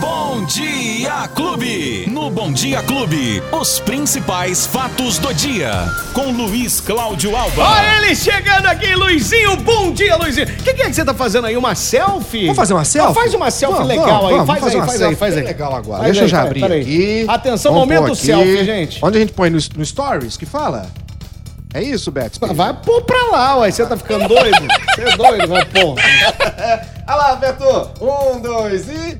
Bom Dia Clube. No Bom Dia Clube, os principais fatos do dia. Com Luiz Cláudio Alba. Olha ele chegando aqui, Luizinho. Bom dia, Luizinho. O que, que é que você tá fazendo aí? Uma selfie? Vamos fazer uma selfie? faz uma selfie Vamos, legal vamos, aí. vamos faz fazer aí, uma faz selfie aí, faz aí. legal agora. Faz Deixa aí, eu já abrir aqui. Atenção, Vamos momento aqui. selfie, gente. Onde a gente põe no, no Stories que fala? É isso, Beto? Vai pôr pra lá, ué. Você tá ficando doido? Você é doido, vai pôr. Olha lá, Beto. Um, dois e...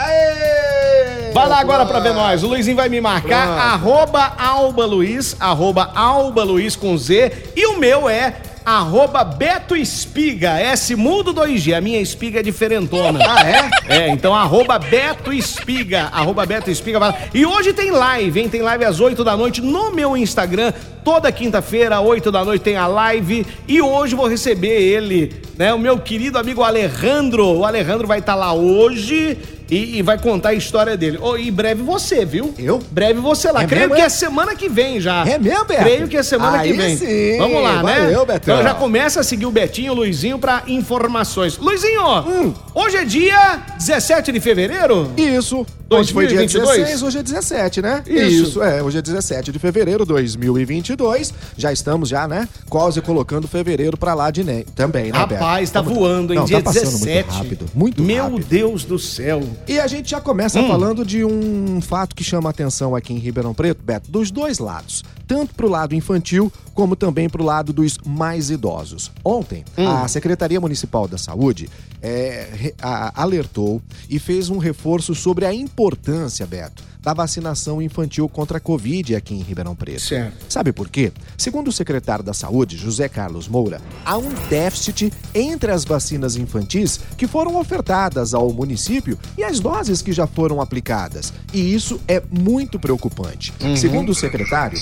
Aê! Vai lá agora pra ver nós. O Luizinho vai me marcar. Pronto. Arroba Alba Luiz. Arroba Alba Luiz com Z. E o meu é arroba Beto Espiga. S mudo 2G. A minha espiga é diferentona. Ah, é? É, então arroba Beto Espiga, arroba Beto Espiga. E hoje tem live, hein? Tem live às 8 da noite no meu Instagram. Toda quinta-feira, 8 da noite, tem a live. E hoje vou receber ele, né? O meu querido amigo Alejandro. O Alejandro vai estar lá hoje e, e vai contar a história dele. Oh, e breve você, viu? Eu? Breve você lá. É Creio mesmo, que é? é semana que vem já. É mesmo, Beto? Creio que é semana que Aí vem. sim. Vamos lá, né? Valeu, Betão. Então já começa a seguir o Betinho, o Luizinho pra informações. Luizinho, Hum. hoje é dia 17 de fevereiro? Isso. Hoje foi dia 2022? 16, hoje é 17, né? Isso. é. Hoje é 17 de fevereiro de 2022. Já estamos já, né? Quase colocando fevereiro pra lá de nem também, né, Beto? Rapaz, tá Vamos- voando, hein? Não, dia tá passando 17. muito rápido, muito Meu rápido. Deus do céu. E a gente já começa falando de um fato que chama a atenção aqui em Ribeirão Preto, Beto, dos dois lados. Tanto pro lado infantil, como também pro lado dos mais idosos. Ontem, a Secretaria Municipal da Saúde é, a- alertou e fez um reforço sobre a importância, Beto, da vacinação infantil contra a Covid aqui em Ribeirão Preto. Certo. Sabe por quê? Segundo o secretário da Saúde, José Carlos Moura, há um déficit entre as vacinas infantis que foram ofertadas ao município e as doses que já foram aplicadas. E isso é muito preocupante. Segundo o secretário,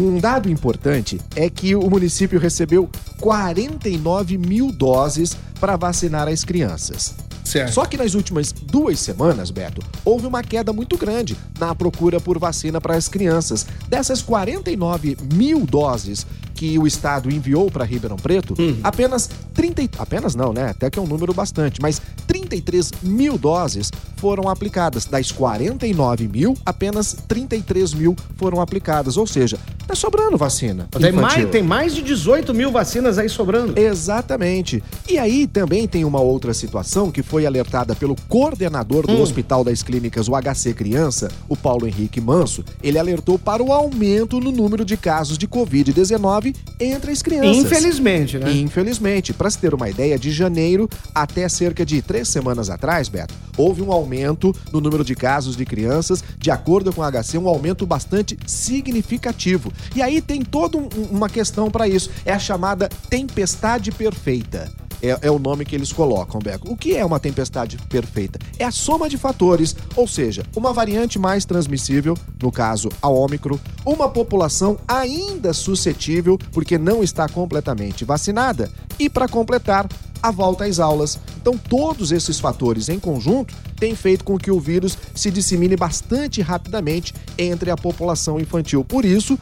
um dado importante é que o município recebeu 49 mil doses para vacinar as crianças. Certo. Só que nas últimas duas semanas, Beto, houve uma queda muito grande na procura por vacina para as crianças. Dessas 49 mil doses que o Estado enviou para Ribeirão Preto, apenas 30. e- Apenas não, né? Até que é um número bastante, mas 33 mil doses foram aplicadas. Das 49 mil, apenas 33 mil foram aplicadas. Ou seja, tá sobrando vacina. Tem infantil. mais, tem mais de 18 mil vacinas aí sobrando. Exatamente. E aí também tem uma outra situação que foi alertada pelo coordenador do Hospital das Clínicas, o HC Criança, o Paulo Henrique Manso. Ele alertou para o aumento no número de casos de Covid-19 entre as crianças. Infelizmente, né? Infelizmente, para se ter uma ideia, de janeiro até cerca de três semanas atrás, Beto, houve um aumento no número de casos de crianças, de acordo com o HC, um aumento bastante significativo. E aí tem toda um- uma questão para isso. É a chamada tempestade perfeita. É, é o nome que eles colocam, Beco. O que é uma tempestade perfeita? É a soma de fatores, ou seja, uma variante mais transmissível, no caso a Ômicron, uma população ainda suscetível porque não está completamente vacinada e, para completar, a volta às aulas. Então, todos esses fatores em conjunto têm feito com que o vírus se dissemine bastante rapidamente entre a população infantil. Por isso,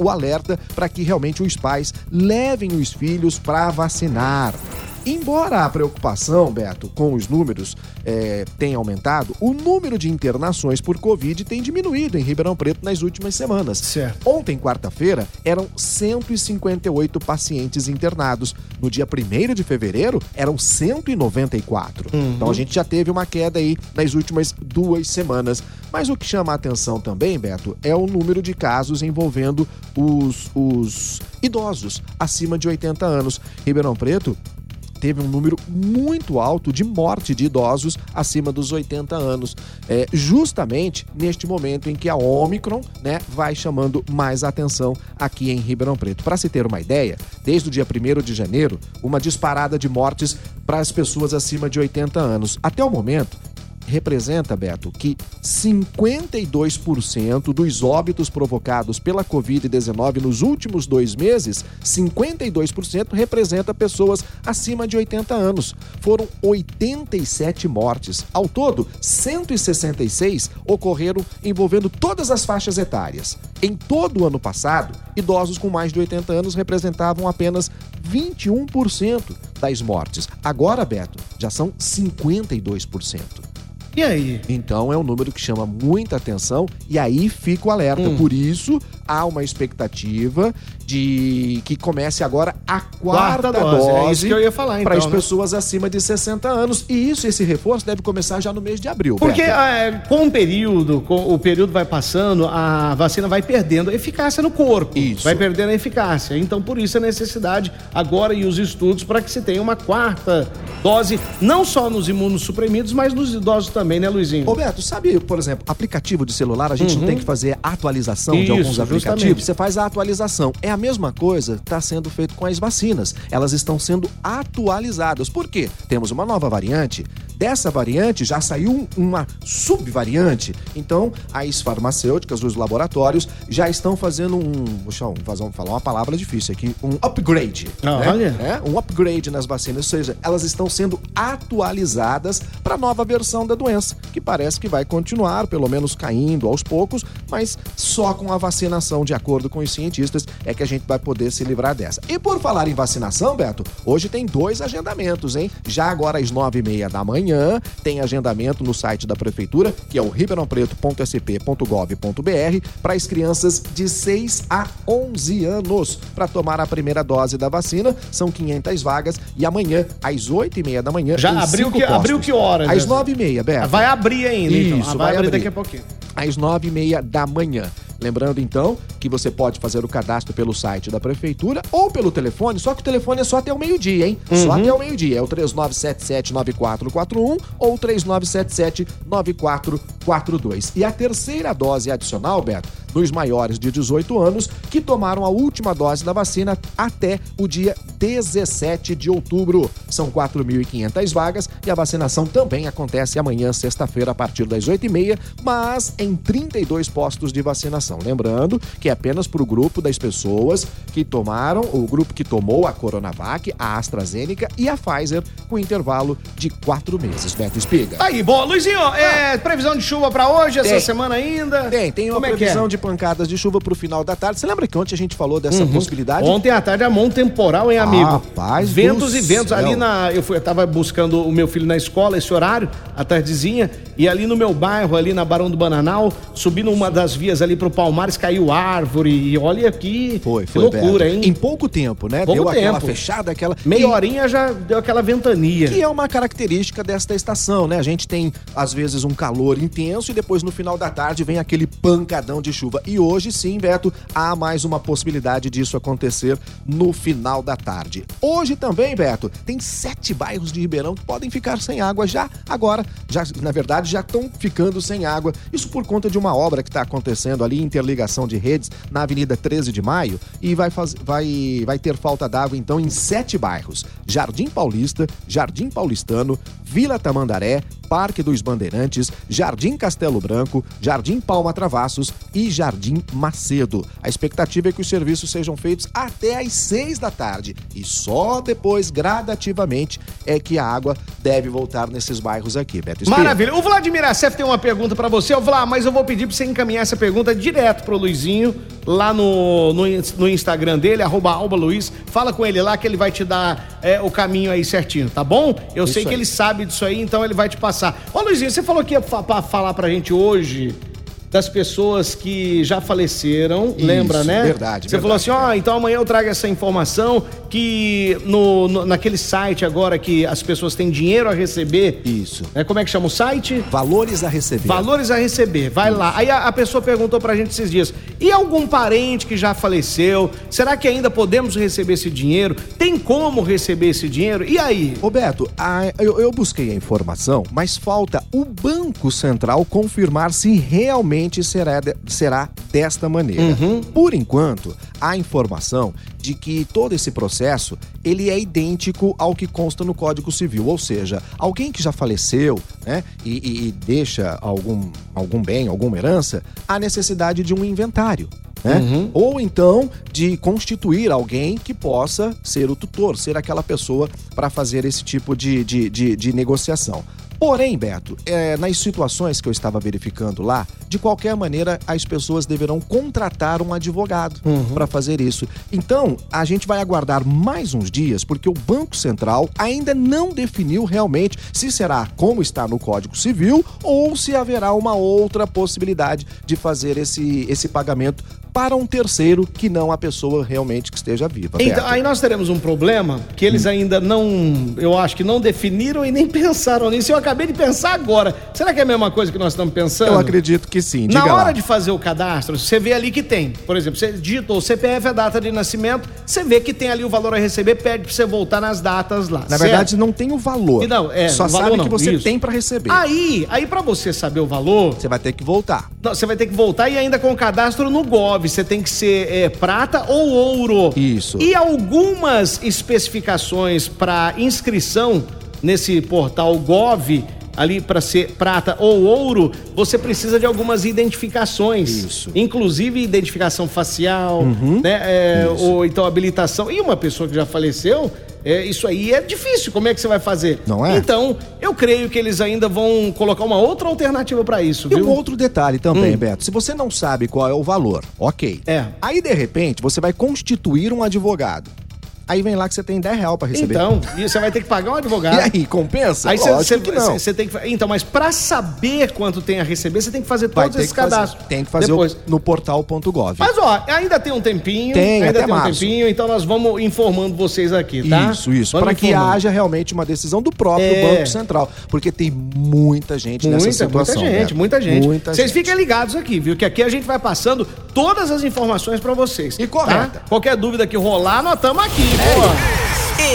o alerta para que realmente os pais levem os filhos para vacinar. Embora a preocupação, Beto, com os números eh, tenha aumentado, o número de internações por Covid tem diminuído em Ribeirão Preto nas últimas semanas. Certo. Ontem, quarta-feira, eram 158 pacientes internados. No dia 1 de fevereiro, eram 194. Então a gente já teve uma queda aí nas últimas duas semanas. Mas o que chama a atenção também, Beto, é o número de casos envolvendo os, os idosos acima de 80 anos. Ribeirão Preto teve um número muito alto de morte de idosos acima dos 80 anos, é, justamente neste momento em que a Omicron né, vai chamando mais atenção aqui em Ribeirão Preto. Para se ter uma ideia, desde o dia 1 de janeiro, uma disparada de mortes para as pessoas acima de 80 anos. Até o momento, representa, Beto, que 52% dos óbitos provocados pela Covid-19 nos últimos dois meses, 52% representa pessoas acima de 80 anos. Foram 87 mortes. Ao todo, 166 ocorreram envolvendo todas as faixas etárias. Em todo o ano passado, idosos com mais de 80 anos representavam apenas 21% das mortes. Agora, Beto, já são 52%. E aí? Então é um número que chama muita atenção e aí fica o alerta. Hum. Por isso, há uma expectativa de que comece agora a quarta, Quarta dose, dose, é isso que eu ia falar, para então, as né? pessoas acima de 60 anos. E isso, esse reforço deve começar já no mês de abril. Porque é, com o período, com o período vai passando, a vacina vai perdendo a eficácia no corpo. Isso. Vai perdendo a eficácia. Então, por isso a necessidade agora e os estudos para que se tenha uma quarta dose, não só nos imunossuprimidos, mas nos idosos também, né, Luizinho? Roberto, sabe, por exemplo, aplicativo de celular, a gente não tem que fazer atualização de Uhum. Isso, alguns justamente. Você faz a atualização. É a mesma coisa que está sendo feito com as vacinas. Elas estão sendo atualizadas. Por quê? Temos uma nova variante. Dessa variante já saiu um- uma subvariante. Então, as farmacêuticas, os laboratórios já estão fazendo um. Fazer um- falar uma palavra difícil aqui. Um upgrade. Ah, né? olha. É, um upgrade nas vacinas, ou seja, elas estão sendo atualizadas para a nova versão da doença, que parece que vai continuar, pelo menos caindo aos poucos, mas só com a vacinação, de acordo com os cientistas, é que a gente vai poder se livrar dessa. E por falar em vacinação, Beto, hoje tem dois agendamentos, hein? Já agora às nove e meia da manhã, tem agendamento no site da prefeitura, que é o ribeirãopreto.sp.gov.br, para as crianças de 6 a 11 anos, para tomar a primeira dose da vacina. São 500 vagas e amanhã, às 8 e meia da manhã, Já abriu que- postos. abriu que horas, Às né? 9 e meia, Beto. Vai abrir ainda, então. Isso, Ah, vai abrir. daqui a pouquinho. às nove e meia da manhã. Lembrando, então, que você pode fazer o cadastro pelo site da prefeitura ou pelo telefone, só que o telefone é só até o meio-dia, hein? Só até o meio-dia. É o 3977-9441 ou 3977-9442. E a terceira dose adicional, Beto, dos maiores de 18 anos que tomaram a última dose da vacina até o dia 17 de outubro. São 4.500 vagas e a vacinação também acontece amanhã, sexta-feira, a partir das 8h30, mas em 32 postos de vacinação. Lembrando que é apenas para o grupo das pessoas que tomaram, o grupo que tomou a Coronavac, a AstraZeneca e a Pfizer, com intervalo de quatro meses. Beto Espiga. Aí, bom, Luizinho, é, previsão de chuva pra hoje, essa Tem. semana ainda? Tem, tem uma Como é que previsão é? de pancadas de chuva para o final da tarde. Você lembra que ontem a gente falou dessa possibilidade? Ontem à tarde a mão temporal, hein, amigo? Rapaz ventos e ventos. céu. Ali na. Eu, fui, eu tava buscando o meu filho na escola, esse horário, à tardezinha, e ali no meu bairro, ali na Barão do Bananal, subindo uma das vias ali pro Palmares, caiu árvore. E olha aqui. Foi, que foi. loucura, Beto. hein? Em pouco tempo, né? Pouco deu aquela tempo. fechada, aquela. Meia E- horinha já deu aquela ventania. Que é uma característica desta estação, né? A gente tem, às vezes, um calor intenso e depois, no final da tarde, vem aquele pancadão de chuva. E hoje, sim, Beto, há mais uma possibilidade disso acontecer no final da tarde. Hoje também, Beto, tem sete bairros de Ribeirão que podem ficar sem água já agora. Já, na verdade, já estão ficando sem água. Isso por conta de uma obra que está acontecendo ali, interligação de redes, na Avenida 13 de Maio, e vai, faz, vai, vai ter falta d'água, então, em sete bairros: Jardim Paulista, Jardim Paulistano, Vila Tamandaré, Parque dos Bandeirantes, Jardim Castelo Branco, Jardim Palma Travassos e Jardim Macedo. A expectativa é que os serviços sejam feitos até às seis da tarde e só depois, gradativamente, é que a água deve voltar nesses bairros aqui, Beto Espírito. Maravilha. O Vladimir Assef tem uma pergunta pra você. Ô, Vlad, mas eu vou pedir pra você encaminhar essa pergunta direto pro Luizinho, lá no, no, no Instagram dele, arroba Alba Luiz. Fala com ele lá que ele vai te dar é, o caminho aí certinho, tá bom? Eu Isso sei que aí. ele sabe disso aí, então ele vai te passar. Ô, Luizinho, você falou que ia fa falar pra gente hoje das pessoas que já faleceram, Isso, lembra, né? verdade, Você verdade, falou assim, ó, então amanhã eu trago essa informação que no, no- naquele site agora que as pessoas têm dinheiro a receber. Isso. É, como é que chama o site? Valores a receber. Valores a receber. Vai lá. Aí a, a pessoa perguntou pra gente esses dias: e algum parente que já faleceu? Será que ainda podemos receber esse dinheiro? Tem como receber esse dinheiro? E aí? Roberto, a- eu, eu busquei a informação, mas falta o Banco Central confirmar se realmente será, de- será desta maneira. Por enquanto, há informação de que todo esse processo ele é idêntico ao que consta no Código Civil, ou seja, alguém que já faleceu, né, e, e- e deixa algum, algum bem, alguma herança, há necessidade de um inventário. né? Ou então de constituir alguém que possa ser o tutor, ser aquela pessoa para fazer esse tipo de, de, de, de negociação. Porém, Beto, é, nas situações que eu estava verificando lá, de qualquer maneira, as pessoas deverão contratar um advogado Uhum. para fazer isso. Então, a gente vai aguardar mais uns dias, porque o Banco Central ainda não definiu realmente se será como está no Código Civil ou se haverá uma outra possibilidade de fazer esse, esse pagamento para um terceiro que não a pessoa realmente que esteja viva. Então, aí nós teremos um problema que eles Hum. ainda não, eu acho que não definiram e nem pensaram nisso. Eu acabei de pensar agora. Será que é a mesma coisa que nós estamos pensando? Eu acredito que sim. Na Diga hora lá. de fazer o cadastro, você vê ali que tem. Por exemplo, você digitou o CPF, a data de nascimento, você vê que tem ali o valor a receber, pede pra você voltar nas datas lá. Na certo? verdade, não tem o valor. E não, é, Só o valor sabe não, que você isso. tem para receber. Aí, aí para você saber o valor, Você vai ter que voltar. não, você vai ter que voltar e ainda com o cadastro no Gov. Você tem que ser é, prata ou ouro. Isso. E algumas especificações para inscrição nesse portal Gov, ali para ser prata ou ouro, você precisa de algumas identificações. Isso. Uhum. Inclusive identificação facial, né? é, ou então habilitação. E uma pessoa que já faleceu. É, isso aí é difícil, como é que você vai fazer? Não é? Então, eu creio que eles ainda vão colocar uma outra alternativa para isso, E viu? um outro detalhe também, Hum. Beto. Se você não sabe qual é o valor, ok. É. Aí, de repente, você vai constituir um advogado. Aí vem lá que você tem 10 reais pra receber. Então, e você vai ter que pagar um advogado. E aí, compensa? Aí você, que não. você tem que. Então, mas pra saber quanto tem a receber, você tem que fazer todos esses que fazer, cadastros. tem que fazer Depois. o- no portal.gov. Mas ó, ainda tem um tempinho. Tem, ainda até tem um março. tempinho, então nós vamos informando vocês aqui, tá? Isso, isso. Para que haja realmente uma decisão do próprio É. Banco Central. Porque tem muita gente nessa Muita, muita situação. gente, Beto. muita gente. Muita Vocês gente. fiquem ligados aqui, viu? Que aqui a gente vai passando todas as informações pra vocês. E correta. tá? Qualquer dúvida que rolar, nós estamos aqui, pô.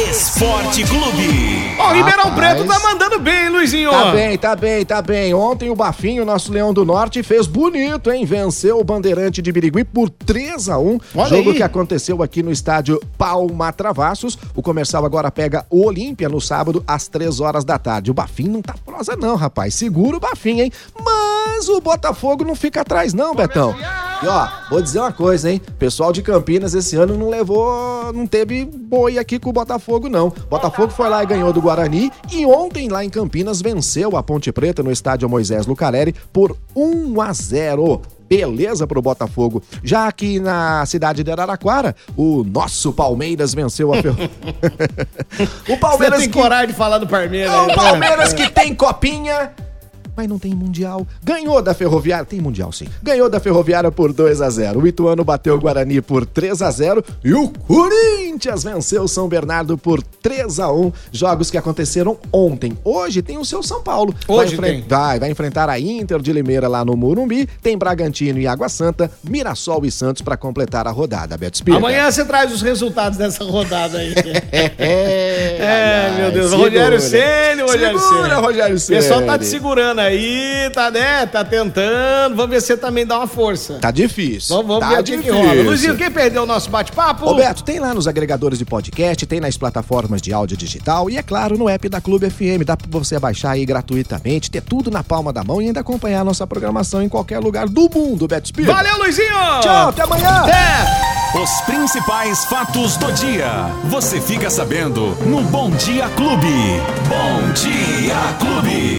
Esporte Clube. Ó, o Ribeirão Rapaz. Preto tá mandando bem, hein, Luizinho? Tá bem, tá bem, tá bem. Ontem o Bafinho, nosso Leão do Norte, fez bonito, hein? Venceu o Bandeirante de Birigui por 3 a 1 Olha Jogo aí. que aconteceu aqui no estádio Palma Travassos. O comercial agora pega o Olímpia no sábado, às 3 horas da tarde. O Bafinho não tá prosa, não, rapaz. Segura o Bafinho, hein? Mas o Botafogo não fica atrás, não, Betão. E ó, vou dizer uma coisa, hein? Pessoal de Campinas esse ano não levou, não teve boi aqui com o Botafogo, não. Botafogo foi lá e ganhou do Guarani e ontem lá em Campinas venceu a Ponte Preta no estádio Moisés Lucarelli por 1 a 0. Beleza pro Botafogo. Já aqui na cidade de Araraquara, o nosso Palmeiras venceu a o Você Palmeiras tem que... coragem de falar do Palmeiras. É o né? Palmeiras que tem copinha, mas não tem mundial. Ganhou da Ferroviária, tem mundial sim. Ganhou da Ferroviária por 2 a 0. O Ituano bateu o Guarani por 3 a 0 e o Corinthians venceu o São Bernardo por 3 a 1. Jogos que aconteceram ontem. Hoje tem o seu São Paulo. Hoje vai, tem. vai, vai enfrentar a Inter de Limeira lá no Morumbi. Tem Bragantino e Água Santa, Mirassol e Santos para completar a rodada. Beto Spira. Amanhã você traz os resultados dessa rodada aí. É, É, meu Deus. segura. Rogério Ceni, Rogério Segura, Ceni. Rogério O pessoal tá te Ceni. segurando aí, tá, né? Tá tentando. Vamos ver se você também dá uma força. Tá difícil. Vamos, vamos tá ver o que, que rola. Luizinho, quem perdeu o nosso bate-papo? Roberto, tem lá nos agregadores de podcast, tem nas plataformas de áudio digital e, é claro, no app da Clube FM. Dá pra você baixar aí gratuitamente, ter tudo na palma da mão e ainda acompanhar a nossa programação em qualquer lugar do mundo, Beto Spira. Valeu, Luizinho! Tchau, até amanhã! Até! Os principais fatos do dia. Você fica sabendo no Bom Dia Clube. Bom Dia Clube.